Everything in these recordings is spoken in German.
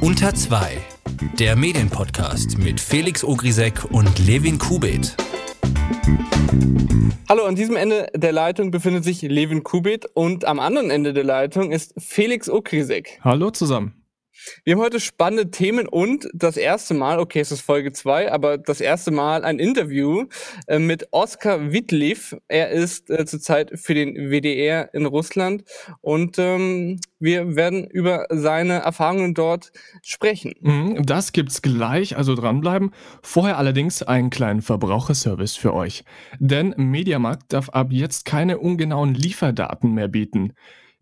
Unter 2, der Medienpodcast mit Felix Ogrisek und Levin Kubit. Hallo, an diesem Ende der Leitung befindet sich Levin Kubit und am anderen Ende der Leitung ist Felix Ogrisek. Hallo zusammen. Wir haben heute spannende Themen und das erste Mal, okay, es ist Folge 2, aber das erste Mal ein Interview äh, mit Oskar Wittliff. Er ist äh, zurzeit für den WDR in Russland und ähm, wir werden über seine Erfahrungen dort sprechen. Mhm, das gibt's gleich, also dranbleiben. Vorher allerdings einen kleinen Verbraucherservice für euch. Denn Mediamarkt darf ab jetzt keine ungenauen Lieferdaten mehr bieten.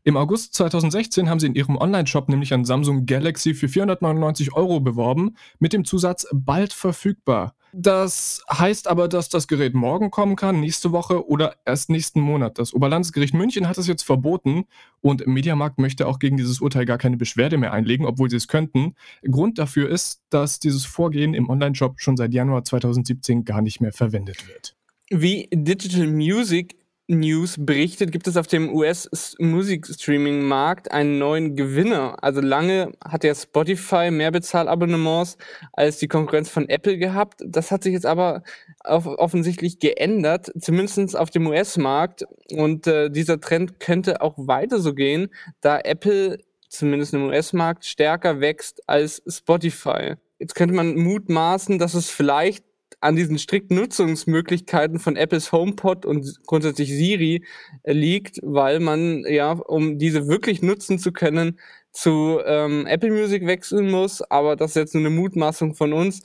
Im August 2016 haben sie in ihrem Online-Shop nämlich ein Samsung Galaxy für 499 Euro beworben, mit dem Zusatz bald verfügbar. Das heißt aber, dass das Gerät morgen kommen kann, nächste Woche oder erst nächsten Monat. Das Oberlandesgericht München hat es jetzt verboten und Mediamarkt möchte auch gegen dieses Urteil gar keine Beschwerde mehr einlegen, obwohl sie es könnten. Grund dafür ist, dass dieses Vorgehen im Online-Shop schon seit Januar 2017 gar nicht mehr verwendet wird. Wie Digital Music News berichtet, gibt es auf dem US-Musikstreaming-Markt einen neuen Gewinner. Also lange hat ja Spotify mehr Bezahlabonnements als die Konkurrenz von Apple gehabt. Das hat sich jetzt aber offensichtlich geändert, zumindest auf dem US-Markt. Und äh, dieser Trend könnte auch weiter so gehen, da Apple zumindest im US-Markt stärker wächst als Spotify. Jetzt könnte man mutmaßen, dass es vielleicht an diesen strikten Nutzungsmöglichkeiten von Apples HomePod und grundsätzlich Siri äh, liegt, weil man ja, um diese wirklich nutzen zu können, zu ähm, Apple Music wechseln muss. Aber das ist jetzt nur eine Mutmaßung von uns.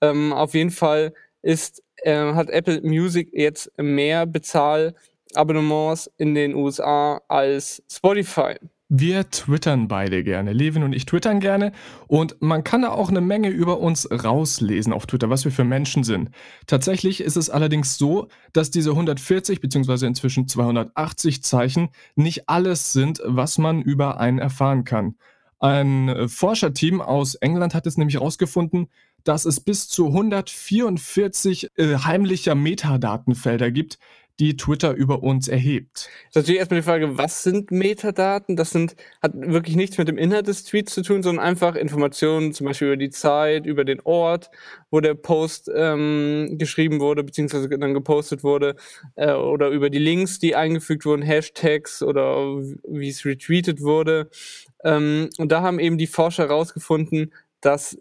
Ähm, auf jeden Fall ist, äh, hat Apple Music jetzt mehr Bezahlabonnements in den USA als Spotify. Wir twittern beide gerne. Levin und ich twittern gerne. Und man kann da auch eine Menge über uns rauslesen auf Twitter, was wir für Menschen sind. Tatsächlich ist es allerdings so, dass diese 140 bzw. inzwischen 280 Zeichen nicht alles sind, was man über einen erfahren kann. Ein Forscherteam aus England hat es nämlich herausgefunden, dass es bis zu 144 äh, heimlicher Metadatenfelder gibt, die Twitter über uns erhebt. Das ist natürlich erstmal die Frage, was sind Metadaten? Das sind, hat wirklich nichts mit dem Inhalt des Tweets zu tun, sondern einfach Informationen, zum Beispiel über die Zeit, über den Ort, wo der Post ähm, geschrieben wurde, beziehungsweise dann gepostet wurde, äh, oder über die Links, die eingefügt wurden, Hashtags oder wie es retweetet wurde. Ähm, und da haben eben die Forscher herausgefunden, dass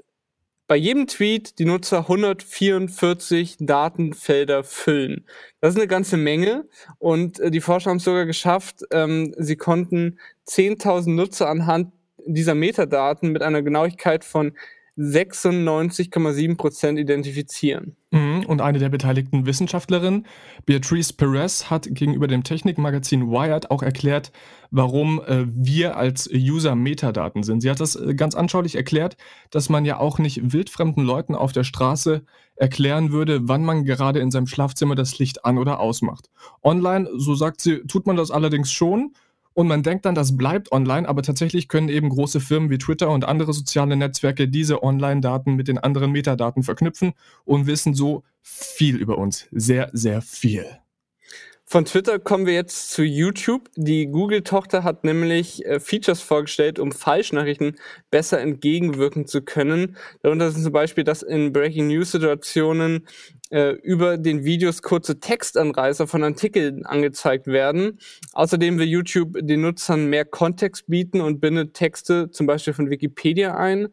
bei jedem Tweet die Nutzer 144 Datenfelder füllen. Das ist eine ganze Menge und äh, die Forscher haben es sogar geschafft, ähm, sie konnten 10.000 Nutzer anhand dieser Metadaten mit einer Genauigkeit von 96,7 Prozent identifizieren. Mhm, und eine der beteiligten Wissenschaftlerinnen, Beatrice Perez, hat gegenüber dem Technikmagazin Wired auch erklärt, warum äh, wir als User Metadaten sind. Sie hat das äh, ganz anschaulich erklärt, dass man ja auch nicht wildfremden Leuten auf der Straße erklären würde, wann man gerade in seinem Schlafzimmer das Licht an oder ausmacht. Online, so sagt sie, tut man das allerdings schon und man denkt dann, das bleibt online, aber tatsächlich können eben große Firmen wie Twitter und andere soziale Netzwerke diese Online-Daten mit den anderen Metadaten verknüpfen und wissen so viel über uns. Sehr, sehr viel. Von Twitter kommen wir jetzt zu YouTube. Die Google-Tochter hat nämlich äh, Features vorgestellt, um Falschnachrichten besser entgegenwirken zu können. Darunter sind zum Beispiel, dass in Breaking News-Situationen äh, über den Videos kurze Textanreißer von Artikeln angezeigt werden. Außerdem will YouTube den Nutzern mehr Kontext bieten und bindet Texte zum Beispiel von Wikipedia ein.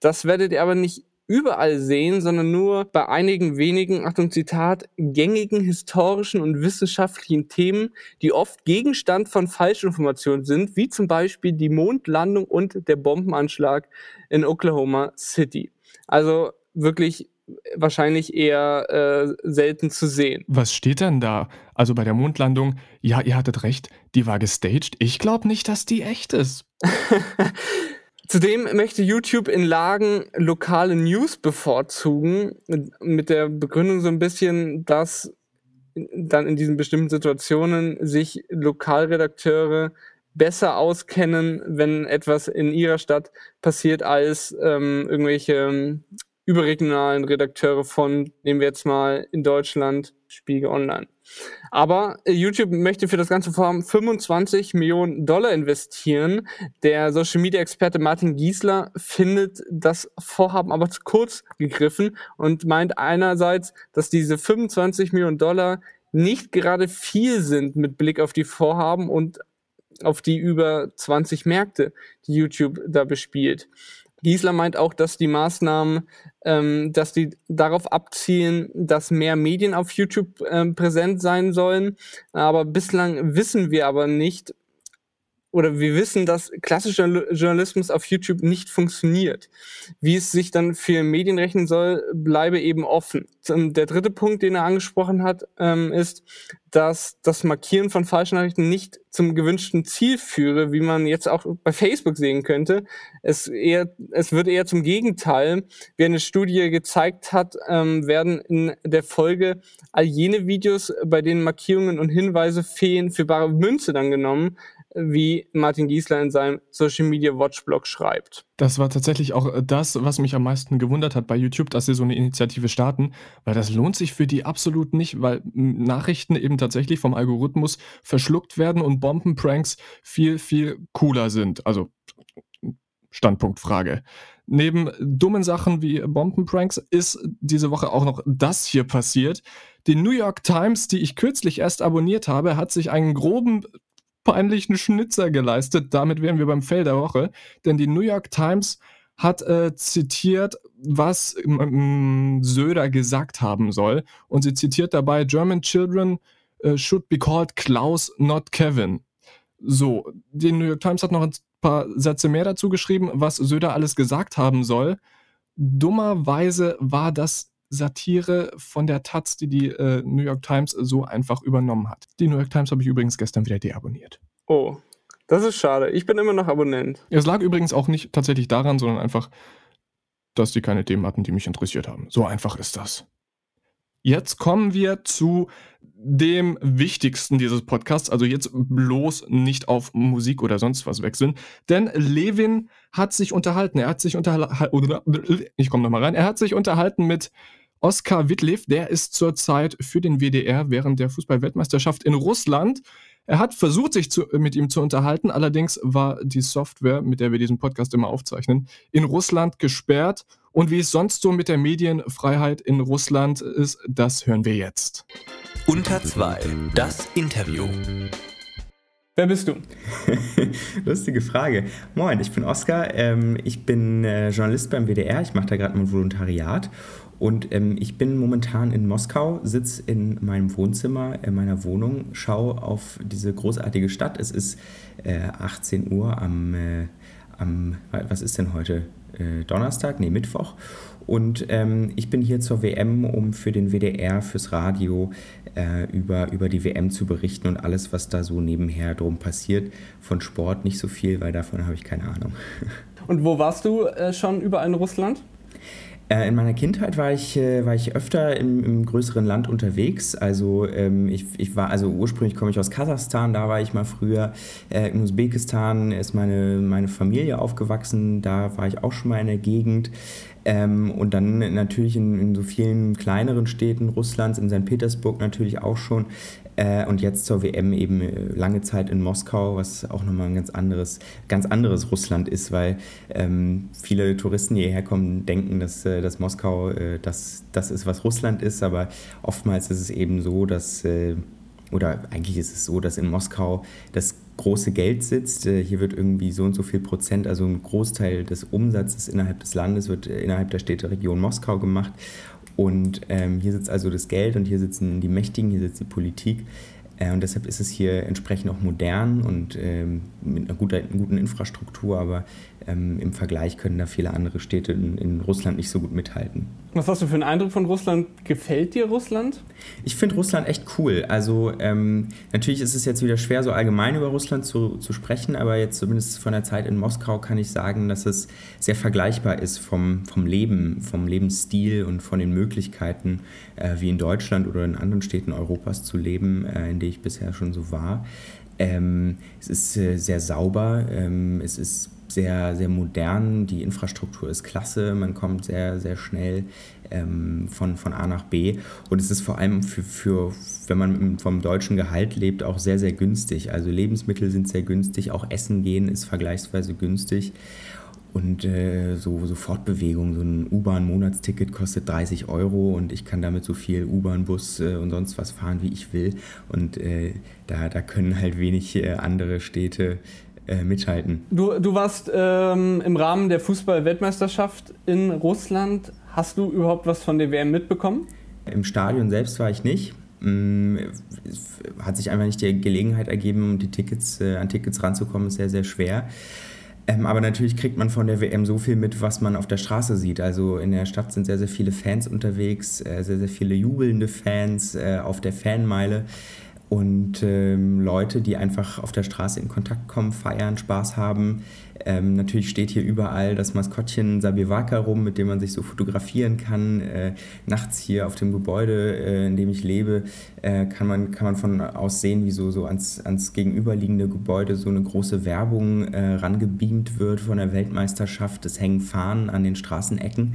Das werdet ihr aber nicht überall sehen, sondern nur bei einigen wenigen, Achtung Zitat, gängigen historischen und wissenschaftlichen Themen, die oft Gegenstand von Falschinformationen sind, wie zum Beispiel die Mondlandung und der Bombenanschlag in Oklahoma City. Also wirklich wahrscheinlich eher äh, selten zu sehen. Was steht denn da? Also bei der Mondlandung, ja, ihr hattet recht, die war gestaged. Ich glaube nicht, dass die echt ist. Zudem möchte YouTube in Lagen lokale News bevorzugen, mit der Begründung so ein bisschen, dass dann in diesen bestimmten Situationen sich Lokalredakteure besser auskennen, wenn etwas in ihrer Stadt passiert, als ähm, irgendwelche überregionalen Redakteure von, nehmen wir jetzt mal in Deutschland, Spiegel Online. Aber äh, YouTube möchte für das ganze Vorhaben 25 Millionen Dollar investieren. Der Social Media Experte Martin Giesler findet das Vorhaben aber zu kurz gegriffen und meint einerseits, dass diese 25 Millionen Dollar nicht gerade viel sind mit Blick auf die Vorhaben und auf die über 20 Märkte, die YouTube da bespielt. Giesler meint auch, dass die Maßnahmen, ähm, dass die darauf abzielen, dass mehr Medien auf YouTube ähm, präsent sein sollen. Aber bislang wissen wir aber nicht, oder wir wissen, dass klassischer Journalismus auf YouTube nicht funktioniert. Wie es sich dann für Medien rechnen soll, bleibe eben offen. Der dritte Punkt, den er angesprochen hat, ähm, ist, dass das Markieren von Falschnachrichten nicht zum gewünschten Ziel führe, wie man jetzt auch bei Facebook sehen könnte. Es, eher, es wird eher zum Gegenteil. Wie eine Studie gezeigt hat, ähm, werden in der Folge all jene Videos, bei denen Markierungen und Hinweise fehlen, für bare Münze dann genommen, wie Martin Giesler in seinem Social Media Watch Blog schreibt. Das war tatsächlich auch äh, das, was mich am meisten gewundert hat bei YouTube, dass sie so eine Initiative starten, weil das lohnt sich für die absolut nicht, weil Nachrichten eben tatsächlich vom Algorithmus verschluckt werden und Bombenpranks viel, viel cooler sind. Also Standpunktfrage. Neben dummen Sachen wie Bombenpranks ist diese Woche auch noch das hier passiert. Die New York Times, die ich kürzlich erst abonniert habe, hat sich einen groben peinlichen Schnitzer geleistet. Damit wären wir beim Fail der Woche. Denn die New York Times hat äh, zitiert, was ähm, Söder gesagt haben soll. Und sie zitiert dabei, German children äh, should be called Klaus, not Kevin. So, die New York Times hat noch ein paar Sätze mehr dazu geschrieben, was Söder alles gesagt haben soll. Dummerweise war das Satire von der Taz, die die äh, New York Times so einfach übernommen hat. Die New York Times habe ich übrigens gestern wieder deabonniert. Oh, das ist schade. Ich bin immer noch Abonnent. Es lag übrigens auch nicht tatsächlich daran, sondern einfach, dass die keine Themen hatten, die mich interessiert haben. So einfach ist das. Jetzt kommen wir zu dem Wichtigsten dieses Podcasts. Also jetzt bloß nicht auf Musik oder sonst was wechseln. Denn Levin hat sich unterhalten. Er hat sich unterhalten. Ich komme nochmal rein. Er hat sich unterhalten mit Oskar Wittliff, der ist zurzeit für den WDR während der Fußballweltmeisterschaft in Russland. Er hat versucht, sich zu, mit ihm zu unterhalten, allerdings war die Software, mit der wir diesen Podcast immer aufzeichnen, in Russland gesperrt. Und wie es sonst so mit der Medienfreiheit in Russland ist, das hören wir jetzt. Unter zwei, das Interview. Wer bist du? Lustige Frage. Moin, ich bin Oskar. Ähm, ich bin äh, Journalist beim WDR. Ich mache da gerade ein Volontariat und ähm, ich bin momentan in Moskau, sitze in meinem Wohnzimmer, in meiner Wohnung, schaue auf diese großartige Stadt. Es ist äh, 18 Uhr am, äh, am, was ist denn heute? Äh, Donnerstag? Nee, Mittwoch. Und ähm, ich bin hier zur WM, um für den WDR, fürs Radio äh, über, über die WM zu berichten und alles, was da so nebenher drum passiert. Von Sport nicht so viel, weil davon habe ich keine Ahnung. Und wo warst du äh, schon überall in Russland? Äh, in meiner Kindheit war ich, äh, war ich öfter im, im größeren Land unterwegs. Also ähm, ich, ich war, also ursprünglich komme ich aus Kasachstan, da war ich mal früher. Äh, in Usbekistan ist meine, meine Familie aufgewachsen, da war ich auch schon mal in der Gegend. Ähm, und dann natürlich in, in, so vielen kleineren Städten Russlands, in St. Petersburg natürlich auch schon. Äh, und jetzt zur WM eben äh, lange Zeit in Moskau, was auch nochmal ein ganz anderes, ganz anderes Russland ist, weil ähm, viele Touristen, die hierher kommen, denken, dass, äh, dass Moskau äh, das, das ist, was Russland ist. Aber oftmals ist es eben so, dass, äh, oder eigentlich ist es so, dass in Moskau das große Geld sitzt. Äh, hier wird irgendwie so und so viel Prozent, also ein Großteil des Umsatzes innerhalb des Landes wird innerhalb der Städteregion Moskau gemacht. Und ähm, hier sitzt also das Geld und hier sitzen die Mächtigen, hier sitzt die Politik. Äh, und deshalb ist es hier entsprechend auch modern und ähm, mit einer guten, guten Infrastruktur, aber ähm, im Vergleich können da viele andere Städte in, in, Russland nicht so gut mithalten. Was hast du für einen Eindruck von Russland? Gefällt dir Russland? Ich finde Russland echt cool. Also ähm, natürlich ist es jetzt wieder schwer, so allgemein über Russland zu, zu sprechen, aber jetzt zumindest von der Zeit in Moskau kann ich sagen, dass es sehr vergleichbar ist vom, vom Leben, vom Lebensstil und von den Möglichkeiten, äh, wie in Deutschland oder in anderen Städten Europas zu leben, äh, in denen ich bisher schon so war. Ähm, es ist äh, sehr sauber, ähm, es ist sehr, sehr modern, die Infrastruktur ist klasse, man kommt sehr, sehr schnell ähm, von, von A nach B. Und es ist vor allem für, für, wenn man vom deutschen Gehalt lebt, auch sehr, sehr günstig. Also Lebensmittel sind sehr günstig, auch Essen gehen ist vergleichsweise günstig. Und äh, so, so Fortbewegung, so ein U-Bahn-Monatsticket kostet 30 Euro und ich kann damit so viel U-Bahn, Bus äh, und sonst was fahren, wie ich will. Und äh, da, da können halt wenig äh, andere Städte äh, mithalten. Du, du warst ähm, im Rahmen der Fußball-Weltmeisterschaft in Russland. Hast du überhaupt was von der WM mitbekommen? Im Stadion selbst war ich nicht. Mm, hat sich einfach nicht die Gelegenheit ergeben, die Tickets, äh, an Tickets ranzukommen, ist sehr, sehr schwer. Ähm, aber natürlich kriegt man von der WM so viel mit, was man auf der Straße sieht. Also in der Stadt sind sehr, sehr viele Fans unterwegs, äh, sehr, sehr viele jubelnde Fans äh, auf der Fanmeile und ähm, Leute, die einfach auf der Straße in Kontakt kommen, feiern, Spaß haben. Ähm, natürlich steht hier überall das Maskottchen Sabiwaka rum, mit dem man sich so fotografieren kann. Äh, nachts hier auf dem Gebäude, äh, in dem ich lebe, äh, kann, man, kann man von aus sehen, wie so, so ans, ans gegenüberliegende Gebäude so eine große Werbung äh, rangebeamt wird von der Weltmeisterschaft. Es hängen Fahnen an den Straßenecken.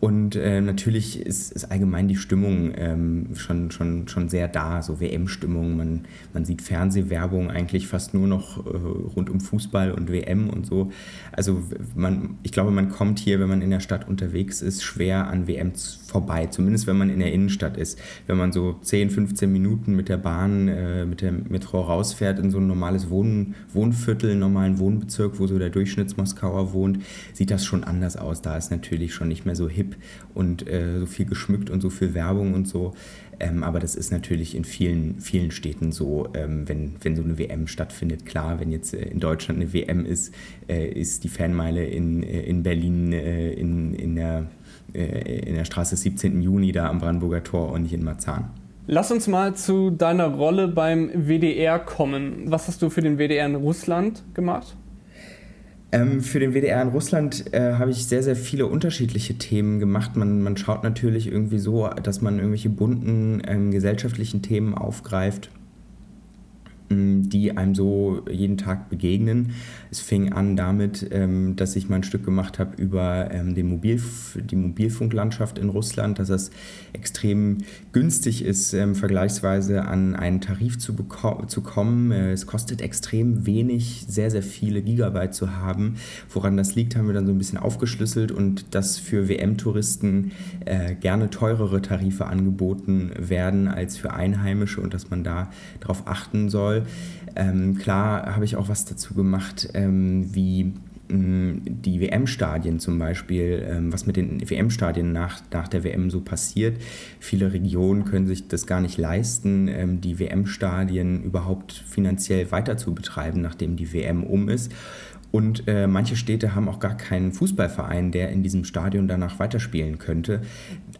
Und äh, natürlich ist, ist allgemein die Stimmung ähm, schon, schon, schon sehr da, so WM-Stimmung. Man, man sieht Fernsehwerbung eigentlich fast nur noch äh, rund um Fußball und WM und so. Also man, ich glaube, man kommt hier, wenn man in der Stadt unterwegs ist, schwer an WM vorbei, zumindest wenn man in der Innenstadt ist. Wenn man so 10, 15 Minuten mit der Bahn, äh, mit der Metro rausfährt in so ein normales Wohn Wohnviertel, einen normalen Wohnbezirk, wo so der Durchschnittsmoskauer wohnt, sieht das schon anders aus. Da ist natürlich schon nicht mehr so hip und äh, so viel geschmückt und so viel Werbung und so. Ähm, aber das ist natürlich in vielen, vielen Städten so, ähm, wenn, wenn so eine WM stattfindet. Klar, wenn jetzt äh, in Deutschland eine WM ist, äh, ist die Fanmeile in, äh, in Berlin äh, in, in, der, äh, in der Straße 17. Juni da am Brandenburger Tor und nicht in Marzahn. Lass uns mal zu deiner Rolle beim WDR kommen. Was hast du für den WDR in Russland gemacht? Ähm, für den WDR in Russland äh, habe ich sehr, sehr viele unterschiedliche Themen gemacht. Man, man schaut natürlich irgendwie so, dass man irgendwelche bunten ähm, gesellschaftlichen Themen aufgreift die einem so jeden Tag begegnen. Es fing an damit, ähm, dass ich mal ein Stück gemacht habe über ähm, den Mobil, die Mobilfunklandschaft in Russland, dass es extrem günstig ist, ähm, vergleichsweise an einen Tarif zu, zu kommen. Äh, es kostet extrem wenig, sehr, sehr viele Gigabyte zu haben. Woran das liegt, haben wir dann so ein bisschen aufgeschlüsselt und dass für WM-Touristen äh, gerne teurere Tarife angeboten werden als für Einheimische und dass man da darauf achten soll Ähm, klar habe ich auch was dazu gemacht, ähm, wie mm, die WM-Stadien zum Beispiel, ähm, was mit den WM-Stadien nach, nach der WM so passiert. Viele Regionen können sich das gar nicht leisten, ähm, die WM-Stadien überhaupt finanziell weiter zu betreiben, nachdem die WM um ist. Und äh, manche Städte haben auch gar keinen Fußballverein, der in diesem Stadion danach weiterspielen könnte.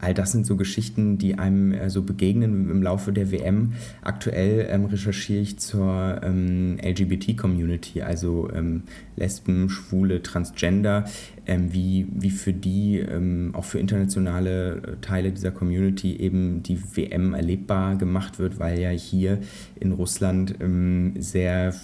All das sind so Geschichten, die einem äh, so begegnen im Laufe der WM. Aktuell ähm, recherchiere ich zur ähm, LGBT-Community, also ähm, Lesben, Schwule, Transgender, ähm, wie, wie für die, ähm, auch für internationale äh, Teile dieser Community eben die WM erlebbar gemacht wird, weil ja hier in Russland ähm, sehr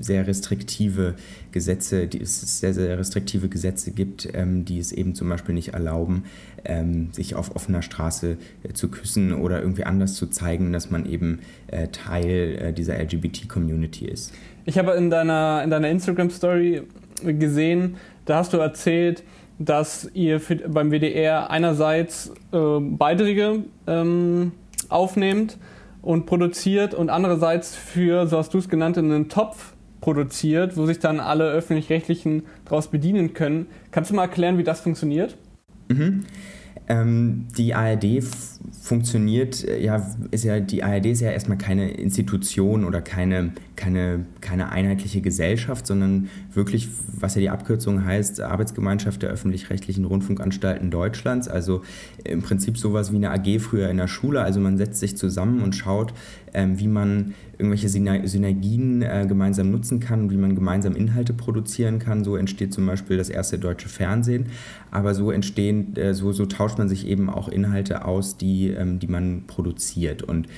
sehr restriktive Gesetze, die es sehr, sehr restriktive Gesetze gibt, ähm, die es eben zum Beispiel nicht erlauben, ähm, sich auf offener Straße äh, zu küssen oder irgendwie anders zu zeigen, dass man eben äh, Teil äh, dieser LGBT-Community ist. Ich habe in deiner, in deiner Instagram-Story gesehen, da hast du erzählt, dass ihr für, beim WDR einerseits äh, Beiträge ähm, aufnehmt, und produziert und andererseits für, so hast du es genannt, einen Topf produziert, wo sich dann alle öffentlich-rechtlichen daraus bedienen können. Kannst du mal erklären, wie das funktioniert? Mhm. Ähm, die ARD funktioniert, äh, ja, ist ja, die ARD ist ja erstmal keine Institution oder keine, keine, keine einheitliche Gesellschaft, sondern wirklich, was ja die Abkürzung heißt, Arbeitsgemeinschaft der öffentlich-rechtlichen Rundfunkanstalten Deutschlands. Also im Prinzip sowas wie eine AG früher in der Schule. Also man setzt sich zusammen und schaut, ähm, wie man irgendwelche Synergien äh, gemeinsam nutzen kann, wie man gemeinsam Inhalte produzieren kann. So entsteht zum Beispiel das erste deutsche Fernsehen. Aber so entstehen, äh, so, so tauscht man sich eben auch Inhalte aus, die, ähm, die man produziert. Und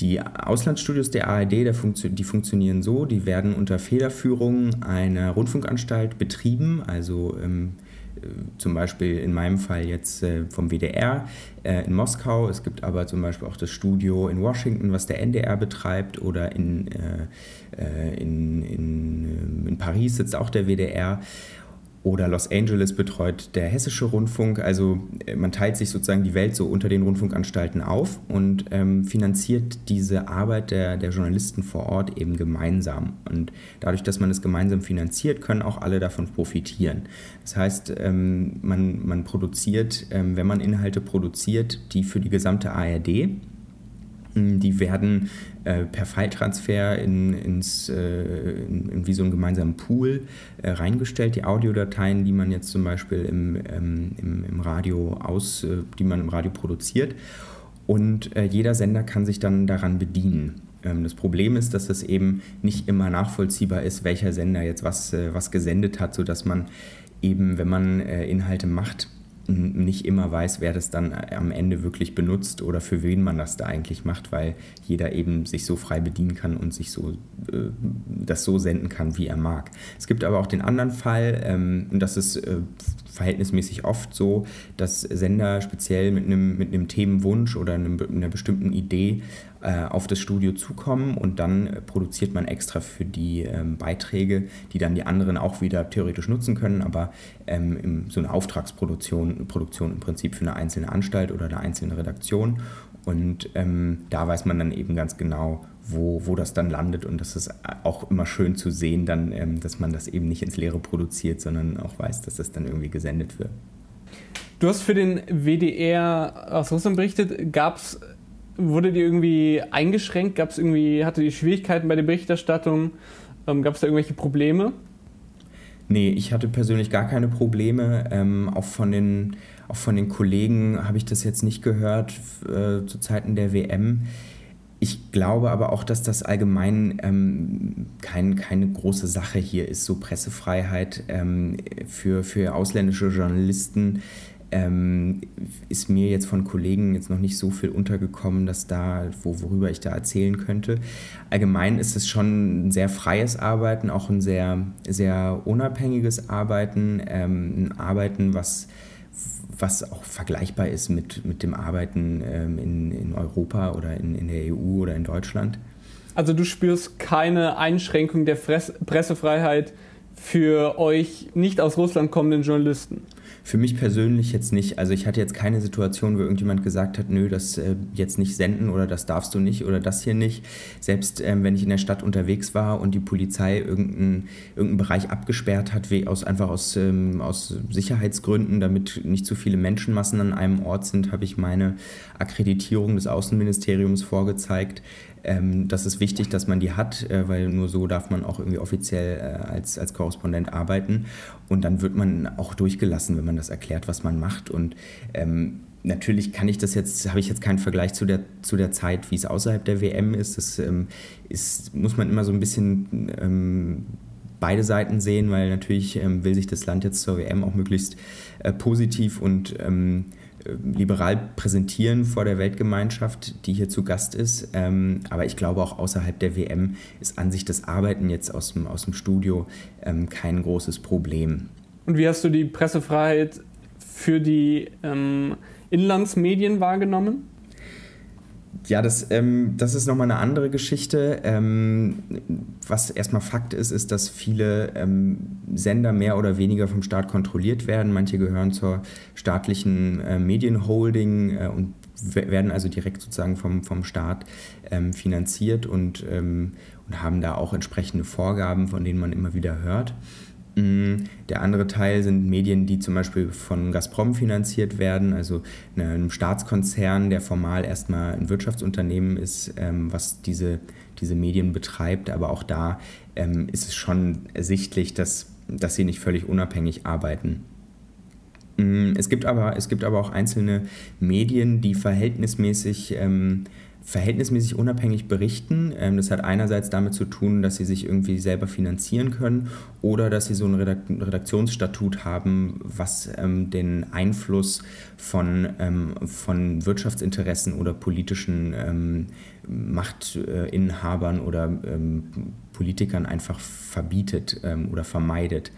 die Auslandsstudios der ARD, der Funktio die funktionieren so, die werden unter Federführung einer Rundfunkanstalt betrieben, also ähm, zum Beispiel in meinem Fall jetzt äh, vom WDR äh, in Moskau. Es gibt aber zum Beispiel auch das Studio in Washington, was der NDR betreibt, oder in, äh, in, in, in Paris sitzt auch der WDR oder Los Angeles betreut der Hessische Rundfunk. Also äh, man teilt sich sozusagen die Welt so unter den Rundfunkanstalten auf und ähm, finanziert diese Arbeit der, der Journalisten vor Ort eben gemeinsam. Und dadurch, dass man es gemeinsam finanziert, können auch alle davon profitieren. Das heißt, ähm, man, man produziert, ähm, wenn man Inhalte produziert, die für die gesamte ARD die werden äh, per File-Transfer in, ins, äh, in, in, wie so einen gemeinsamen Pool äh, reingestellt. Die Audiodateien, die man jetzt zum Beispiel im, ähm, im, im, Radio aus, äh, die man im Radio produziert. Und äh, jeder Sender kann sich dann daran bedienen. Ähm, das Problem ist, dass es eben nicht immer nachvollziehbar ist, welcher Sender jetzt was, äh, was gesendet hat, sodass man eben, wenn man Inhalte macht, nicht immer weiß, wer das dann am Ende wirklich benutzt oder für wen man das da eigentlich macht, weil jeder eben sich so frei bedienen kann und sich so äh, das so senden kann, wie er mag. Es gibt aber auch den anderen Fall, ähm, und das ist äh, verhältnismäßig oft so, dass Sender speziell mit einem, mit Themenwunsch oder einem, einer bestimmten Idee äh, auf das Studio zukommen und dann äh, produziert man extra für die ähm, Beiträge, die dann die anderen auch wieder theoretisch nutzen können, aber ähm, so eine Auftragsproduktion Produktion im Prinzip für eine einzelne Anstalt oder eine einzelne Redaktion. Und ähm, da weiß man dann eben ganz genau, wo, wo das dann landet. Und das ist auch immer schön zu sehen, dann, ähm, dass man das eben nicht ins Leere produziert, sondern auch weiß, dass das dann irgendwie gesendet wird. Du hast für den WDR aus Russland berichtet. Gab es wurde die irgendwie eingeschränkt? Gab es irgendwie, hatte die Schwierigkeiten bei der Berichterstattung? Ähm, Gab es da irgendwelche Probleme? Nee, ich hatte persönlich gar keine Probleme. Ähm, auch, von den, auch von den Kollegen habe ich das jetzt nicht gehört äh, zu Zeiten der WM. Ich glaube aber auch, dass das allgemein ähm, kein, keine große Sache hier ist, so Pressefreiheit ähm, für, für ausländische Journalisten ähm, ist mir jetzt von Kollegen jetzt noch nicht so viel untergekommen, dass da, wo, worüber ich da erzählen könnte. Allgemein ist es schon ein sehr freies Arbeiten, auch ein sehr, sehr unabhängiges Arbeiten, ähm, ein Arbeiten, was, was auch vergleichbar ist mit, mit dem Arbeiten ähm, in, in Europa oder in, in der EU oder in Deutschland. Also du spürst keine Einschränkung der Fress Pressefreiheit für euch nicht aus Russland kommenden Journalisten? Für mich persönlich jetzt nicht. Also ich hatte jetzt keine Situation, wo irgendjemand gesagt hat, nö, das äh, jetzt nicht senden oder das darfst du nicht oder das hier nicht. Selbst ähm, wenn ich in der Stadt unterwegs war und die Polizei irgendeinen irgendein Bereich abgesperrt hat, aus, einfach aus, ähm, aus Sicherheitsgründen, damit nicht zu viele Menschenmassen an einem Ort sind, habe ich meine Akkreditierung des Außenministeriums vorgezeigt. Ähm, das ist wichtig, dass man die hat, äh, weil nur so darf man auch irgendwie offiziell äh, als, als Korrespondent arbeiten. Und dann wird man auch durchgelassen, wenn man das erklärt, was man macht. Und ähm, natürlich kann ich das jetzt, habe ich jetzt keinen Vergleich zu der, zu der Zeit, wie es außerhalb der WM ist. Das ähm, ist, muss man immer so ein bisschen ähm, beide Seiten sehen, weil natürlich ähm, will sich das Land jetzt zur WM auch möglichst äh, positiv und ähm, liberal präsentieren vor der Weltgemeinschaft, die hier zu Gast ist. Ähm, aber ich glaube auch außerhalb der WM ist an sich das Arbeiten jetzt aus dem, aus dem Studio ähm, kein großes Problem. Und wie hast du die Pressefreiheit für die ähm, Inlandsmedien wahrgenommen? Ja, das, ähm, das ist nochmal eine andere Geschichte. Ähm, was erstmal Fakt ist, ist, dass viele ähm, Sender mehr oder weniger vom Staat kontrolliert werden. Manche gehören zur staatlichen äh, Medienholding äh, und werden also direkt sozusagen vom, vom Staat ähm, finanziert und, ähm, und haben da auch entsprechende Vorgaben, von denen man immer wieder hört. Mm, der andere Teil sind Medien, die zum Beispiel von Gazprom finanziert werden, also einem Staatskonzern, der formal erstmal ein Wirtschaftsunternehmen ist, ähm, was diese, diese Medien betreibt. Aber auch da ähm, ist es schon ersichtlich, dass, dass sie nicht völlig unabhängig arbeiten. Mm, es gibt aber, es gibt aber auch einzelne Medien, die verhältnismäßig ähm, verhältnismäßig unabhängig berichten. Ähm, das hat einerseits damit zu tun, dass sie sich irgendwie selber finanzieren können oder dass sie so ein Redaktionsstatut haben, was ähm, den Einfluss von, ähm, von Wirtschaftsinteressen oder politischen Machtinhabern oder Politikern einfach verbietet oder vermeidet.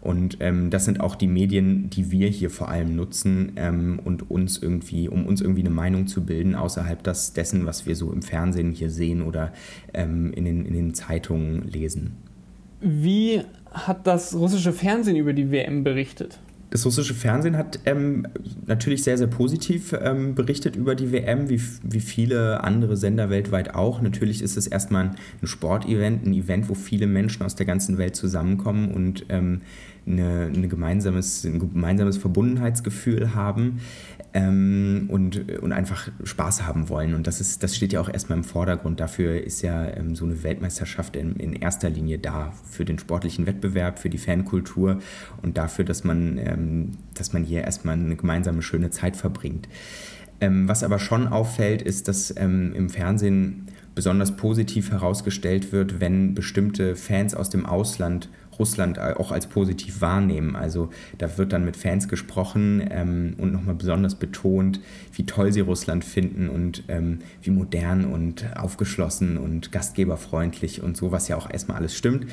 Und ähm, das sind auch die Medien, die wir hier vor allem nutzen ähm, und uns irgendwie, um uns irgendwie eine Meinung zu bilden, außerhalb das, dessen, was wir so im Fernsehen hier sehen oder ähm, in, den, in den Zeitungen lesen. Wie hat das russische Fernsehen über die WM berichtet? Das russische Fernsehen hat ähm, natürlich sehr, sehr positiv ähm, berichtet über die WM, wie, wie viele andere Sender weltweit auch. Natürlich ist es erstmal ein, Sportevent, ein Event, wo viele Menschen aus der ganzen Welt zusammenkommen und ähm, eine, eine gemeinsames, ein gemeinsames Verbundenheitsgefühl haben ähm, und, und einfach Spaß haben wollen. Und das, ist, das steht ja auch erstmal im Vordergrund. Dafür ist ja ähm, so eine Weltmeisterschaft in, in erster Linie da, für den sportlichen Wettbewerb, für die Fankultur und dafür, dass man, ähm, dass man hier erstmal eine gemeinsame schöne Zeit verbringt. Ähm, was aber schon auffällt, ist, dass ähm, im Fernsehen besonders positiv herausgestellt wird, wenn bestimmte Fans aus dem Ausland Russland auch als positiv wahrnehmen. Also da wird dann mit Fans gesprochen ähm, und nochmal besonders betont, wie toll sie Russland finden und ähm, wie modern und aufgeschlossen und gastgeberfreundlich und so, was ja auch erstmal alles stimmt.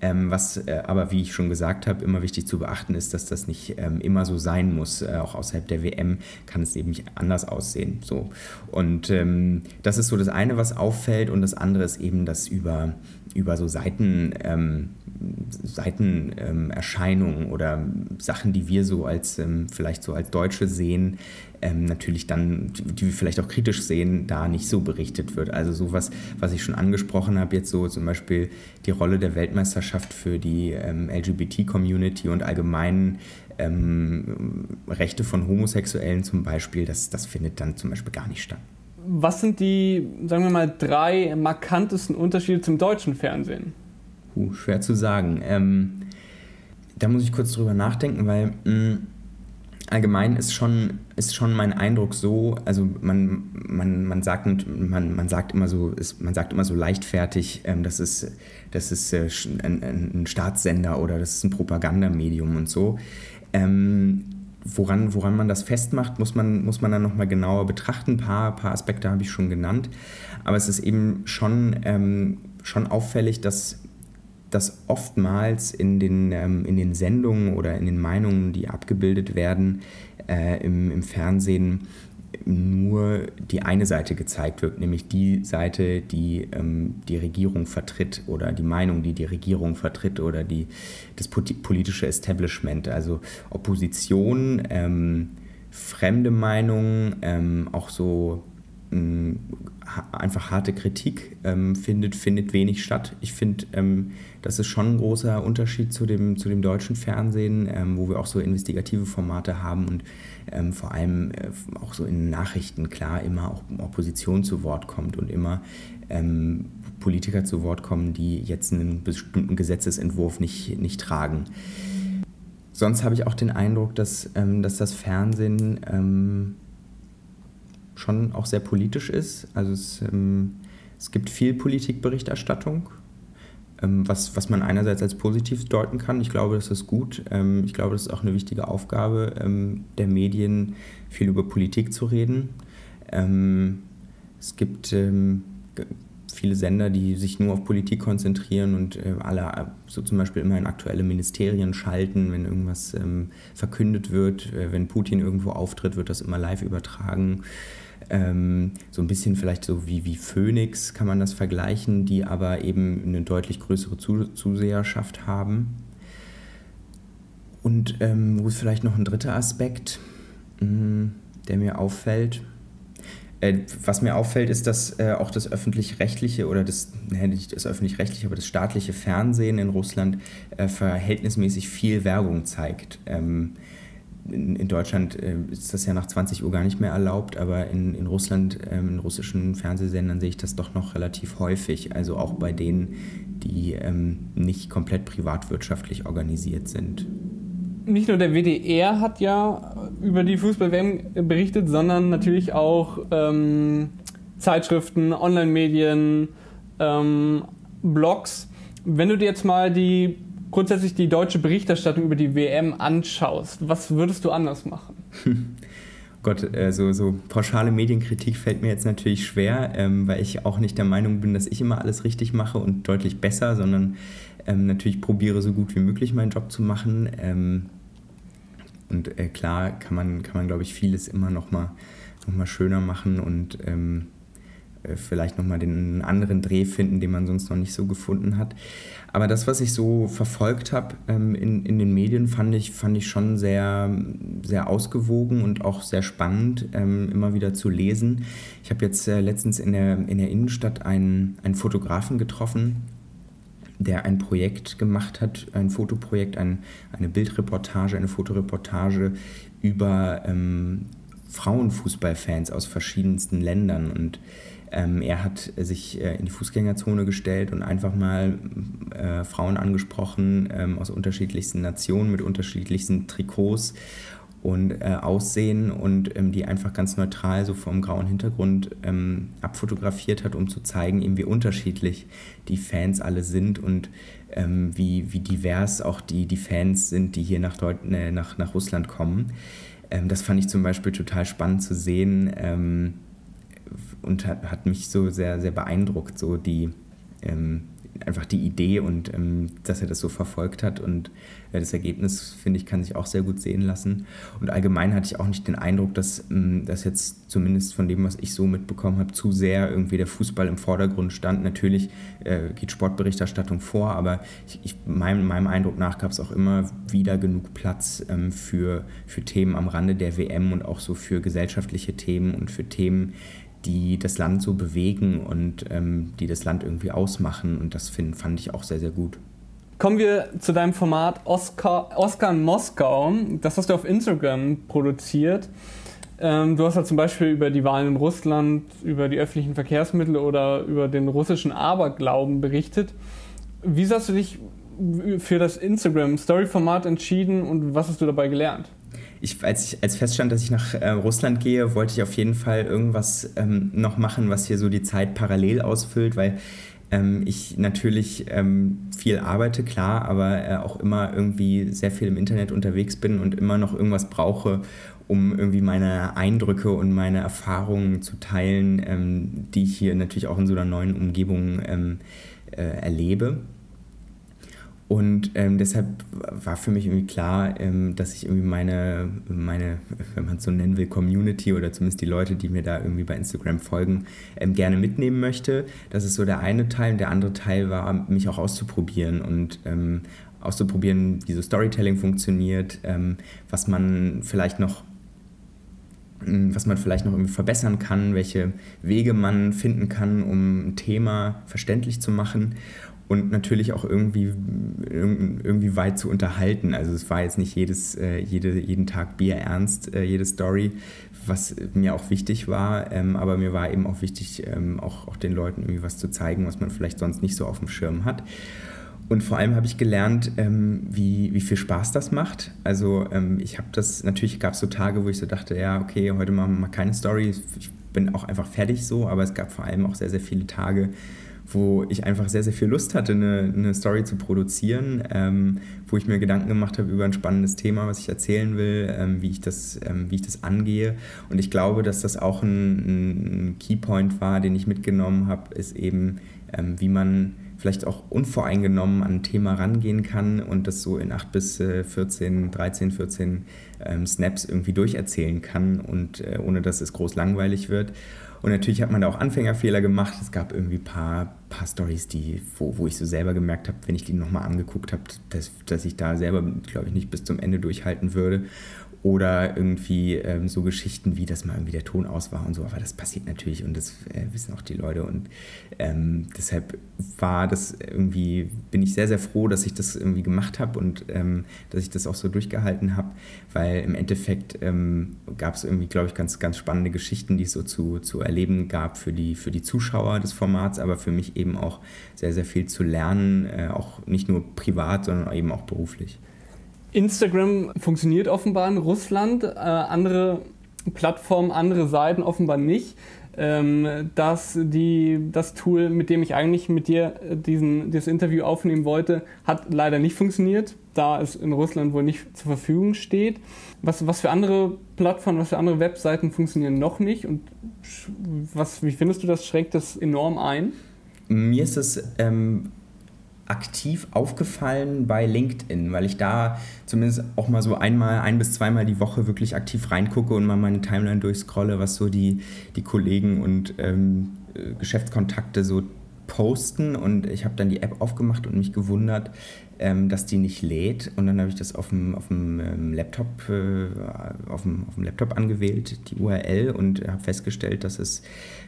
Ähm, was äh, aber, wie ich schon gesagt habe, immer wichtig zu beachten ist, dass das nicht ähm, immer so sein muss. Äh, auch außerhalb der WM kann es eben nicht anders aussehen. So. Und ähm, das ist so das eine, was auffällt und das andere ist eben, dass über, über so Seiten ähm, Seitenerscheinungen ähm, oder Sachen, die wir so als ähm, vielleicht so als Deutsche sehen, ähm, natürlich dann, die, die wir vielleicht auch kritisch sehen, da nicht so berichtet wird. Also sowas, was ich schon angesprochen habe, jetzt so zum Beispiel die Rolle der Weltmeisterschaft für die ähm, LGBT-Community und allgemein ähm, Rechte von Homosexuellen zum Beispiel, das, das findet dann zum Beispiel gar nicht statt. Was sind die, sagen wir mal, drei markantesten Unterschiede zum deutschen Fernsehen? Puh, schwer zu sagen. Ähm, da muss ich kurz drüber nachdenken, weil mh, mm, allgemein ist schon, ist schon mein Eindruck so, also man, man, man, sagt, man, man sagt immer so, ist, man sagt immer so leichtfertig, ähm, das ist, das ist äh, ein, ein, Staatssender oder das ist ein Propagandamedium und so. Ähm, woran, woran man das festmacht, muss man, muss man dann nochmal genauer betrachten. Ein paar, paar Aspekte habe ich schon genannt. Aber es ist eben schon, ähm, schon auffällig, dass dass oftmals in den, ähm, in den Sendungen oder in den Meinungen, die abgebildet werden äh, im, im Fernsehen, nur die eine Seite gezeigt wird, nämlich die Seite, die ähm, die Regierung vertritt oder die Meinung, die die Regierung vertritt oder die, das politische Establishment, also Opposition, ähm, fremde Meinungen, ähm, auch so einfach harte Kritik ähm, findet, findet wenig statt. Ich finde, ähm, das ist schon ein großer Unterschied zu dem, zu dem deutschen Fernsehen, ähm, wo wir auch so investigative Formate haben und ähm, vor allem äh, auch so in Nachrichten klar immer auch Opposition zu Wort kommt und immer ähm, Politiker zu Wort kommen, die jetzt einen bestimmten Gesetzesentwurf nicht, nicht tragen. Sonst habe ich auch den Eindruck, dass, ähm, dass das Fernsehen schon auch sehr politisch ist. Also es, ähm, es gibt viel Politikberichterstattung, ähm, was, was man einerseits als positiv deuten kann. Ich glaube, das ist gut. Ähm, ich glaube, das ist auch eine wichtige Aufgabe ähm, der Medien, viel über Politik zu reden. Ähm, es gibt viele Sender, die sich nur auf Politik konzentrieren und äh, alle so zum Beispiel immer in aktuelle Ministerien schalten, wenn irgendwas ähm, verkündet wird, äh, wenn Putin irgendwo auftritt, wird das immer live übertragen. Ähm, so ein bisschen vielleicht so wie, wie Phoenix kann man das vergleichen, die aber eben eine deutlich größere Zuseherschaft haben. Und ähm, wo ist vielleicht noch ein dritter Aspekt, mh, hm, der mir auffällt? Äh, was mir auffällt, ist, dass äh, auch das öffentlich-rechtliche oder das, ne, nicht das öffentlich-rechtliche, aber das staatliche Fernsehen in Russland äh, verhältnismäßig viel Werbung zeigt. Ähm, in, in Deutschland äh, ist das ja nach 20 Uhr gar nicht mehr erlaubt, aber in, in Russland, ähm, in russischen Fernsehsendern sehe ich das doch noch relativ häufig. Also auch bei denen, die ähm, nicht komplett privatwirtschaftlich organisiert sind. Nicht nur der WDR hat ja über die Fußball-WM berichtet, sondern natürlich auch ähm, Zeitschriften, Online-Medien, ähm, Blogs. Wenn du dir jetzt mal die grundsätzlich die deutsche Berichterstattung über die WM anschaust, was würdest du anders machen? Gott, äh, so, so pauschale Medienkritik fällt mir jetzt natürlich schwer, ähm, weil ich auch nicht der Meinung bin, dass ich immer alles richtig mache und deutlich besser, sondern ähm, natürlich probiere so gut wie möglich meinen Job zu machen. Ähm, und äh, klar kann man, kann man glaube ich, vieles immer noch mal, noch mal schöner machen und ähm, äh, vielleicht nochmal den anderen Dreh finden, den man sonst noch nicht so gefunden hat. Aber das, was ich so verfolgt habe ähm, in, in den Medien, fand ich, fand ich schon sehr, sehr ausgewogen und auch sehr spannend, ähm, immer wieder zu lesen. Ich habe jetzt äh, letztens in der, in der Innenstadt einen, einen Fotografen getroffen, der ein Projekt gemacht hat, ein Fotoprojekt, ein, eine Bildreportage, eine Fotoreportage über ähm, Frauenfußballfans aus verschiedensten Ländern und ähm, er hat sich äh, in die Fußgängerzone gestellt und einfach mal äh, Frauen angesprochen ähm, aus unterschiedlichsten Nationen mit unterschiedlichsten Trikots und äh, Aussehen und ähm, die einfach ganz neutral so vom grauen Hintergrund ähm, abfotografiert hat, um zu zeigen, eben wie unterschiedlich die Fans alle sind und ähm, wie, wie divers auch die, die Fans sind, die hier nach, Deut äh, nach, nach Russland kommen. Ähm, das fand ich zum Beispiel total spannend zu sehen und hat, hat mich so sehr, sehr beeindruckt, so die, ähm, einfach die Idee und ähm, dass er das so verfolgt hat und äh, das Ergebnis, finde ich, kann sich auch sehr gut sehen lassen. Und allgemein hatte ich auch nicht den Eindruck, dass ähm, das jetzt zumindest von dem, was ich so mitbekommen habe, zu sehr irgendwie der Fußball im Vordergrund stand. Natürlich äh, geht Sportberichterstattung vor, aber ich, ich, meinem, meinem Eindruck nach gab es auch immer wieder genug Platz ähm, für, für Themen am Rande der WM und auch so für gesellschaftliche Themen und für Themen, die das Land so bewegen und ähm, die das Land irgendwie ausmachen. Und das find, fand ich auch sehr, sehr gut. Kommen wir zu deinem Format Oscar, Oscar in Moskau. Das hast du auf Instagram produziert. Ähm, du hast ja zum Beispiel über die Wahlen in Russland, über die öffentlichen Verkehrsmittel oder über den russischen Aberglauben berichtet. Wie hast du dich für das Instagram-Story-Format entschieden und was hast du dabei gelernt? Ich, als ich als feststand, dass ich nach äh, Russland gehe, wollte ich auf jeden Fall irgendwas ähm, noch machen, was hier so die Zeit parallel ausfüllt, weil ähm, ich natürlich ähm, viel arbeite, klar, aber äh, auch immer irgendwie sehr viel im Internet unterwegs bin und immer noch irgendwas brauche, um irgendwie meine Eindrücke und meine Erfahrungen zu teilen, ähm, die ich hier natürlich auch in so einer neuen Umgebung ähm, äh, erlebe. Und ähm, deshalb war für mich irgendwie klar, ähm, dass ich irgendwie meine, meine, wenn man es so nennen will, Community oder zumindest die Leute, die mir da irgendwie bei Instagram folgen, ähm, gerne mitnehmen möchte. Das ist so der eine Teil. Und der andere Teil war, mich auch auszuprobieren und ähm, auszuprobieren, wie so Storytelling funktioniert, ähm, was man vielleicht noch hm, was man vielleicht noch irgendwie verbessern kann, welche Wege man finden kann, um ein Thema verständlich zu machen und natürlich auch irgendwie, irgendwie weit zu unterhalten. Also es war jetzt nicht jedes, äh, jede, jeden Tag Bier ernst, äh, jede Story, was mir auch wichtig war, ähm, aber mir war eben auch wichtig, ähm, auch, auch den Leuten irgendwie was zu zeigen, was man vielleicht sonst nicht so auf dem Schirm hat. Und vor allem habe ich gelernt, ähm, wie, wie viel Spaß das macht. Also ich habe das, natürlich gab es so Tage, wo ich so dachte, ja, okay, heute machen wir mal keine Story. Ich bin auch einfach fertig so, aber es gab vor allem auch sehr, sehr viele Tage, wo ich einfach sehr, sehr viel Lust hatte, eine, eine Story zu produzieren, ähm, wo ich mir Gedanken gemacht habe über ein spannendes Thema, was ich erzählen will, ähm, wie, ich das, ähm, wie ich das angehe. Und ich glaube, dass das auch ein, ein Keypoint war, den ich mitgenommen habe, ist eben, ähm, wie man vielleicht auch unvoreingenommen an ein Thema rangehen kann und das so in 8 bis 14, 13, 14 ähm, Snaps irgendwie durcherzählen kann und äh, ohne dass es groß langweilig wird. Und natürlich hat man da auch Anfängerfehler gemacht. Es gab irgendwie ein paar, paar Stories, die, wo, wo ich so selber gemerkt habe, wenn ich die nochmal angeguckt habe, dass, dass ich da selber, glaube ich, nicht bis zum Ende durchhalten würde. Oder irgendwie ähm, so Geschichten wie, dass mal irgendwie der Ton aus war und so. Aber das passiert natürlich und das äh, wissen auch die Leute. Und ähm, deshalb war das irgendwie, bin ich sehr, sehr froh, dass ich das irgendwie gemacht habe und ähm, dass ich das auch so durchgehalten habe. Weil im Endeffekt ähm, gab es irgendwie, glaube ich, ganz, ganz spannende Geschichten, die es so zu, zu erleben gab für die, für die Zuschauer des Formats, aber für mich eben auch sehr, sehr viel zu lernen, äh, auch nicht nur privat, sondern eben auch beruflich. Instagram funktioniert offenbar in Russland, äh, andere Plattformen, andere Seiten offenbar nicht. ähm, dass die, das Tool, mit dem ich eigentlich mit dir äh, diesen, dieses Interview aufnehmen wollte, hat leider nicht funktioniert, da es in Russland wohl nicht zur Verfügung steht. Was, was für andere Plattformen, was für andere Webseiten funktionieren noch nicht und was, wie findest du das? Schränkt das enorm ein? Mir ist es ähm, aktiv aufgefallen bei LinkedIn, weil ich da zumindest auch mal so einmal, ein bis zweimal die Woche wirklich aktiv reingucke und mal meine Timeline durchscrolle, was so die, die Kollegen und ähm, äh, Geschäftskontakte so posten. Und ich habe dann die App aufgemacht und mich gewundert, ähm, dass die nicht lädt und dann habe ich das auf dem, auf dem ähm, Laptop äh, auf, dem, auf dem Laptop angewählt, die URL und habe festgestellt, dass es,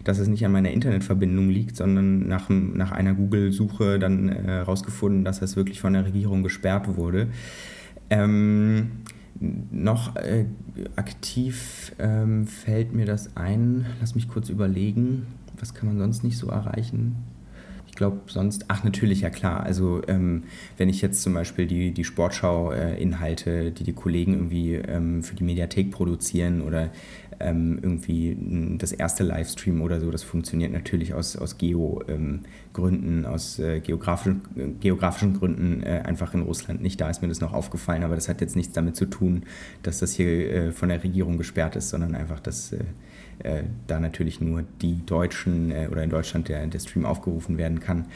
dass es nicht an meiner Internetverbindung liegt, sondern nach, nach einer Google-Suche dann herausgefunden, äh, dass es wirklich von der Regierung gesperrt wurde. Ähm, noch äh, aktiv ähm, fällt mir das ein. Lass mich kurz überlegen. Was kann man sonst nicht so erreichen? Glaube sonst, ach natürlich, ja klar. Also ähm, wenn ich jetzt zum Beispiel die, die Sportschau-Inhalte, äh, die die Kollegen irgendwie ähm, für die Mediathek produzieren oder ähm, irgendwie das erste Livestream oder so, das funktioniert natürlich aus, aus Geo-Gründen, ähm, aus äh, geografischen, geografischen Gründen äh, einfach in Russland nicht. Da ist mir das noch aufgefallen, aber das hat jetzt nichts damit zu tun, dass das hier äh, von der Regierung gesperrt ist, sondern einfach, dass äh, da natürlich nur die Deutschen äh, oder in Deutschland der, der Stream aufgerufen werden kann.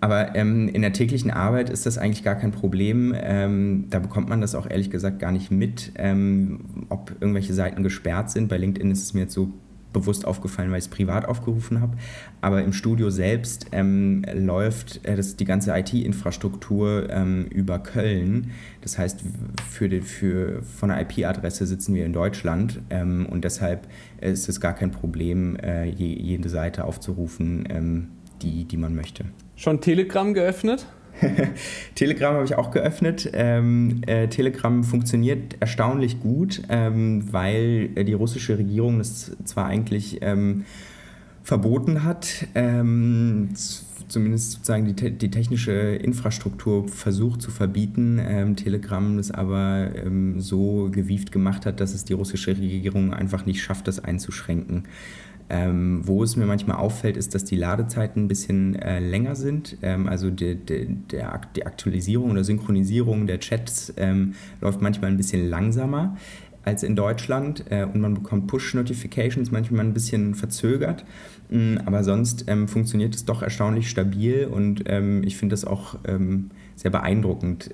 Aber ähm, in der täglichen Arbeit ist das eigentlich gar kein Problem. Ähm, da bekommt man das auch ehrlich gesagt gar nicht mit, ähm, ob irgendwelche Seiten gesperrt sind. Bei LinkedIn ist es mir jetzt so bewusst aufgefallen, weil ich es privat aufgerufen habe. Aber im Studio selbst ähm, läuft äh, das, die ganze IT-Infrastruktur ähm, über Köln. Das heißt, für die, für, von der IP-Adresse sitzen wir in Deutschland ähm, und deshalb ist es gar kein Problem, äh, je, jede Seite aufzurufen, ähm, die, die man möchte. Schon Telegram geöffnet? Telegram habe ich auch geöffnet. Ähm, äh, Telegram funktioniert erstaunlich gut, ähm, weil die russische Regierung das zwar eigentlich ähm, verboten hat, ähm, zumindest sozusagen die, te die, technische Infrastruktur versucht zu verbieten, ähm, Telegram das aber ähm, so gewieft gemacht hat, dass es die russische Regierung einfach nicht schafft, das einzuschränken. Ähm, wo es mir manchmal auffällt, ist, dass die Ladezeiten ein bisschen äh, länger sind. Ähm, also die, die, der, die, Aktualisierung oder Synchronisierung der Chats ähm, läuft manchmal ein bisschen langsamer als in Deutschland äh, und man bekommt Push-Notifications manchmal ein bisschen verzögert. Mm, aber sonst ähm, funktioniert es doch erstaunlich stabil und ähm, ich finde das auch ähm, sehr beeindruckend,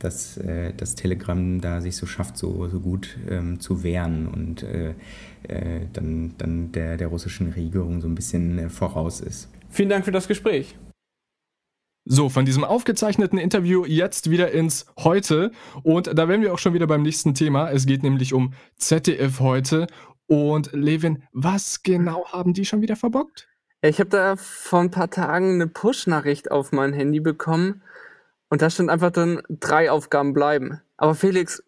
dass äh, das Telegram da sich so schafft, so, so gut ähm, zu wehren und äh, äh, dann, dann der, der russischen Regierung so ein bisschen äh, voraus ist. Vielen Dank für das Gespräch. So, von diesem aufgezeichneten Interview jetzt wieder ins Heute. Und da wären wir auch schon wieder beim nächsten Thema. Es geht nämlich um ZDF heute. Und Levin, was genau haben die schon wieder verbockt? Ich habe da vor ein paar Tagen eine Push-Nachricht auf mein Handy bekommen und da stand einfach dann, drei Aufgaben bleiben. Aber Felix,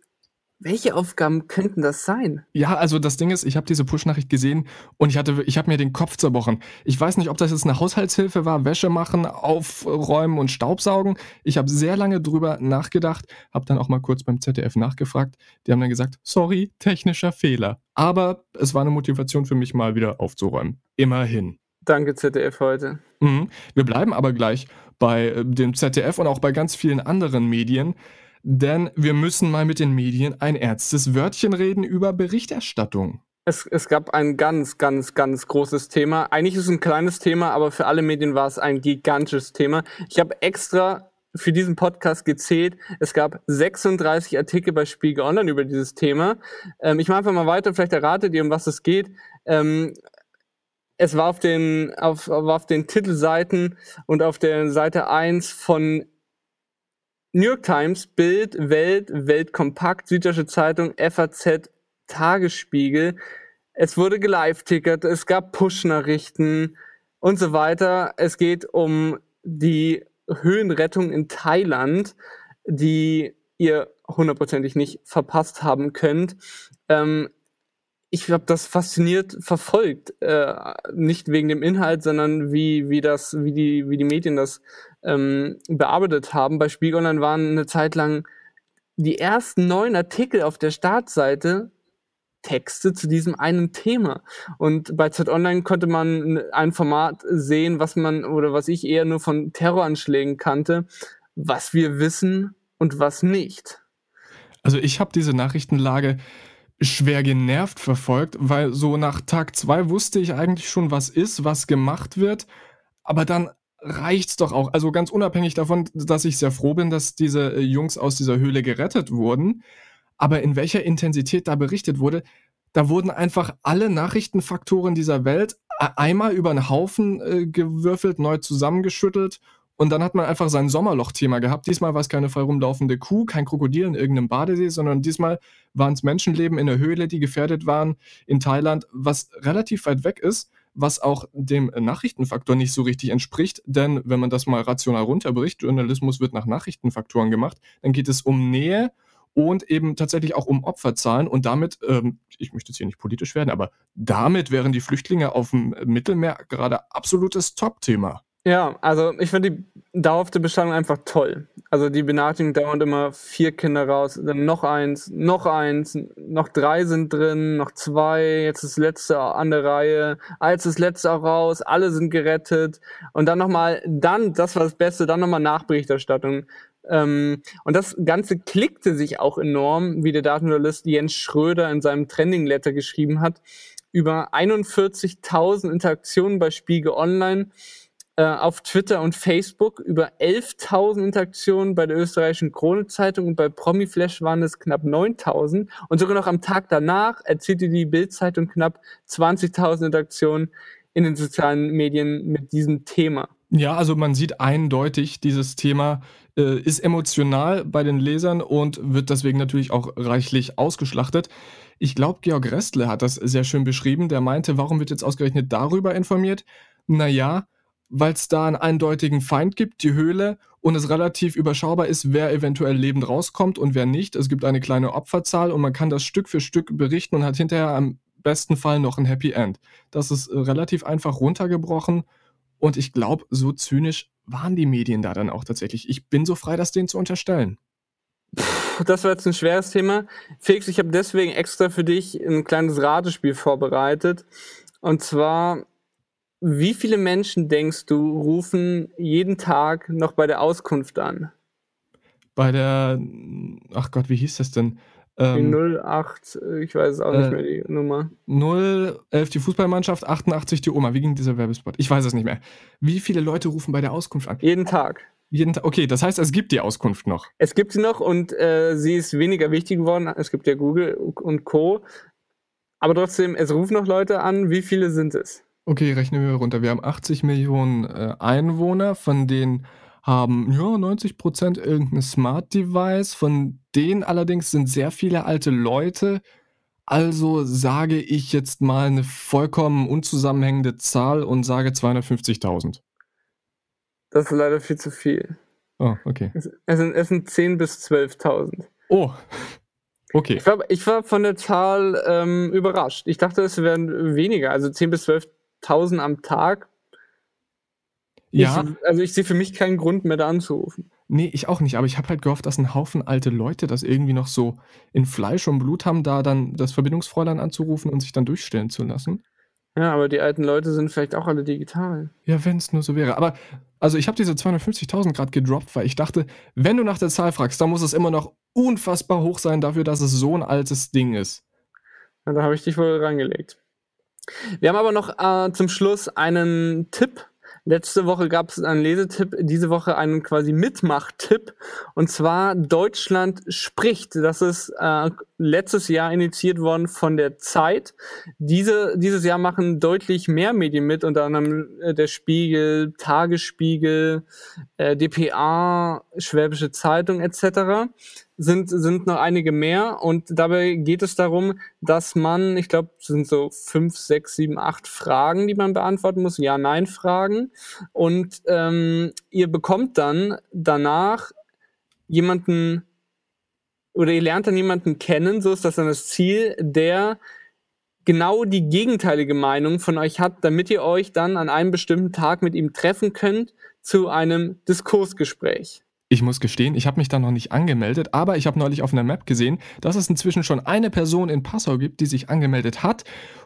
welche Aufgaben könnten das sein? Ja, also das Ding ist, ich habe diese Push-Nachricht gesehen und ich hatte, ich habe mir den Kopf zerbrochen. Ich weiß nicht, ob das jetzt eine Haushaltshilfe war, Wäsche machen, aufräumen und Staubsaugen. Ich habe sehr lange drüber nachgedacht, habe dann auch mal kurz beim ZDF nachgefragt. Die haben dann gesagt, sorry, technischer Fehler. Aber es war eine Motivation für mich mal wieder aufzuräumen. Immerhin. Danke ZDF heute. Mhm. Wir bleiben aber gleich bei äh, dem ZDF und auch bei ganz vielen anderen Medien, denn wir müssen mal mit den Medien ein ernstes Wörtchen reden über Berichterstattung. Es, es gab ein ganz, ganz, ganz großes Thema. Eigentlich ist es ein kleines Thema, aber für alle Medien war es ein gigantisches Thema. Ich habe extra für diesen Podcast gezählt. Es gab 36 Artikel bei Spiegel Online über dieses Thema. Ähm, ich mache einfach mal weiter, vielleicht erratet ihr, um was es geht. Ähm, es war auf den, auf, war auf den Titelseiten und auf der Seite 1 von New York Times, Bild, Welt, Weltkompakt, Süddeutsche Zeitung, FAZ, Tagesspiegel. Es wurde gelive-tickert, es gab Push-Nachrichten und so weiter. Es geht um die Höhenrettung in Thailand, die ihr hundertprozentig nicht verpasst haben könnt. Ähm, ich habe das fasziniert verfolgt, äh, nicht wegen dem Inhalt, sondern wie wie das wie die wie die Medien das ähm, bearbeitet haben. Bei Spiegel Online waren eine Zeit lang die ersten neun Artikel auf der Startseite Texte zu diesem einen Thema. Und bei Z Online konnte man ein Format sehen, was man oder was ich eher nur von Terroranschlägen kannte, was wir wissen und was nicht. Also ich habe diese Nachrichtenlage schwer genervt verfolgt, weil so nach Tag zwei wusste ich eigentlich schon, was ist, was gemacht wird, aber dann reicht's doch auch. Also ganz unabhängig davon, dass ich sehr froh bin, dass diese äh, Jungs aus dieser Höhle gerettet wurden, aber in welcher Intensität da berichtet wurde, da wurden einfach alle Nachrichtenfaktoren dieser Welt e-, einmal über einen Haufen äh, gewürfelt, neu zusammengeschüttelt und dann hat man einfach sein Sommerloch-Thema gehabt. Diesmal war es keine frei rumlaufende Kuh, kein Krokodil in irgendeinem Badesee, sondern diesmal waren es Menschenleben in der Höhle, die gefährdet waren in Thailand, was relativ weit weg ist, was auch dem Nachrichtenfaktor nicht so richtig entspricht. Denn wenn man das mal rational runterbricht, Journalismus wird nach Nachrichtenfaktoren gemacht, dann geht es um Nähe und eben tatsächlich auch um Opferzahlen. Und damit, ähm, ich möchte jetzt hier nicht politisch werden, aber damit wären die Flüchtlinge auf dem Mittelmeer gerade absolutes Top-Thema. Ja, also ich finde die dauerhafte Bestellung einfach toll. Also die Benachrichtigung dauert immer vier Kinder raus, dann noch eins, noch eins, noch drei sind drin, noch zwei, jetzt das letzte an der Reihe, als das letzte auch raus, alle sind gerettet und dann nochmal, dann, das war das Beste, dann nochmal Nachberichterstattung. Ähm, und das Ganze klickte sich auch enorm, wie der Datenjournalist Jens Schröder in seinem Trending Letter geschrieben hat, über 41.000 Interaktionen bei Spiegel Online äh, auf Twitter und Facebook über 11.000 Interaktionen bei der österreichischen Krone-Zeitung und bei Promiflash waren es knapp 9.000 und sogar noch am Tag danach erzielte die Bild-Zeitung knapp 20.000 Interaktionen in den sozialen Medien mit diesem Thema. Ja, also man sieht eindeutig, dieses Thema äh, ist emotional bei den Lesern und wird deswegen natürlich auch reichlich ausgeschlachtet. Ich glaube, Georg Restle hat das sehr schön beschrieben. Der meinte, warum wird jetzt ausgerechnet darüber informiert? Naja, weil es da einen eindeutigen Feind gibt, die Höhle, und es relativ überschaubar ist, wer eventuell lebend rauskommt und wer nicht. Es gibt eine kleine Opferzahl und man kann das Stück für Stück berichten und hat hinterher am besten Fall noch ein Happy End. Das ist äh, relativ einfach runtergebrochen und ich glaube, so zynisch waren die Medien da dann auch tatsächlich. Ich bin so frei, das denen zu unterstellen. das war jetzt ein schweres Thema. Felix, ich habe deswegen extra für dich ein kleines Ratespiel vorbereitet. Und zwar wie viele Menschen denkst du, rufen jeden Tag noch bei der Auskunft an? Bei der, ach Gott, wie hieß das denn? Ähm, die 08, ich weiß es auch äh, nicht mehr, die Nummer. 011 die Fußballmannschaft, 88 die Oma. Wie ging dieser Werbespot? Ich weiß es nicht mehr. Wie viele Leute rufen bei der Auskunft an? Jeden Tag. Jeden Tag. Okay, das heißt, es gibt die Auskunft noch. Es gibt sie noch und äh, sie ist weniger wichtig geworden. Es gibt ja Google und Co. Aber trotzdem, es rufen noch Leute an. Wie viele sind es? Okay, rechnen wir runter. Wir haben 80 Millionen äh, Einwohner, von denen haben ja 90 Prozent irgendein Smart Device. Von denen allerdings sind sehr viele alte Leute. Also sage ich jetzt mal eine vollkommen unzusammenhängende Zahl und sage 250.000. Das ist leider viel zu viel. Oh, okay. Es, es sind, es sind 10.000 bis 12.000. Oh, okay. Ich war, ich war von der Zahl ähm, überrascht. Ich dachte, es wären weniger, also 10.000 bis 12.000. 1000 am Tag. Ja. Ich, also ich sehe für mich keinen Grund mehr da anzurufen. Nee, ich auch nicht, aber ich habe halt gehofft, dass ein Haufen alte Leute das irgendwie noch so in Fleisch und Blut haben, da dann das Verbindungsfräulein anzurufen und sich dann durchstellen zu lassen. Ja, aber die alten Leute sind vielleicht auch alle digital. Ja, wenn es nur so wäre. Aber, also ich habe diese 250.000 gerade gedroppt, weil ich dachte, wenn du nach der Zahl fragst, dann muss es immer noch unfassbar hoch sein dafür, dass es so ein altes Ding ist. Ja, da habe ich dich wohl reingelegt. Wir haben aber noch äh, zum Schluss einen Tipp. Letzte Woche gab es einen Lesetipp, diese Woche einen quasi Mitmachtipp. Und zwar Deutschland spricht. Das ist äh, letztes Jahr initiiert worden von der Zeit. Diese, dieses Jahr machen deutlich mehr Medien mit, unter anderem äh, der Spiegel, Tagesspiegel, äh, dpa, Schwäbische Zeitung etc sind, sind noch einige mehr. Und dabei geht es darum, dass man, ich glaube, es sind so fünf, sechs, sieben, acht Fragen, die man beantworten muss, Ja-Nein-Fragen und ähm, ihr bekommt dann danach jemanden oder ihr lernt dann jemanden kennen, so ist das dann das Ziel, der genau die gegenteilige Meinung von euch hat, damit ihr euch dann an einem bestimmten Tag mit ihm treffen könnt zu einem Diskursgespräch. Ich muss gestehen, ich habe mich da noch nicht angemeldet, aber ich habe neulich auf einer Map gesehen, dass es inzwischen schon eine Person in Passau gibt, die sich angemeldet hat.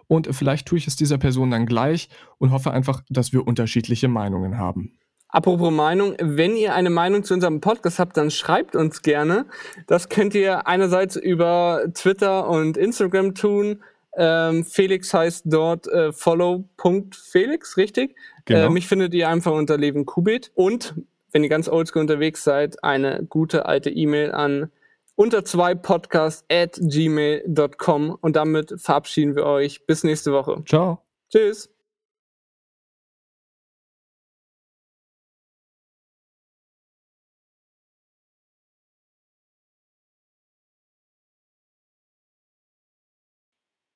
Und vielleicht tue ich es dieser Person dann gleich und hoffe einfach, dass wir unterschiedliche Meinungen haben. Apropos Meinung, wenn ihr eine Meinung zu unserem Podcast habt, dann schreibt uns gerne. Das könnt ihr einerseits über Twitter und Instagram tun. Ähm, Felix heißt dort äh, follow.felix, richtig? Genau. Äh, mich findet ihr einfach unter Leben Kubit. Und wenn ihr ganz oldschool unterwegs seid, eine gute alte E-Mail an unter zwei podcast at gmail.com und damit verabschieden wir euch. Bis nächste Woche. Ciao. Tschüss.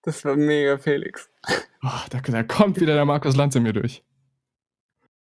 Das war mega, Felix. Oh, da, da kommt wieder der Markus Lanz in mir durch.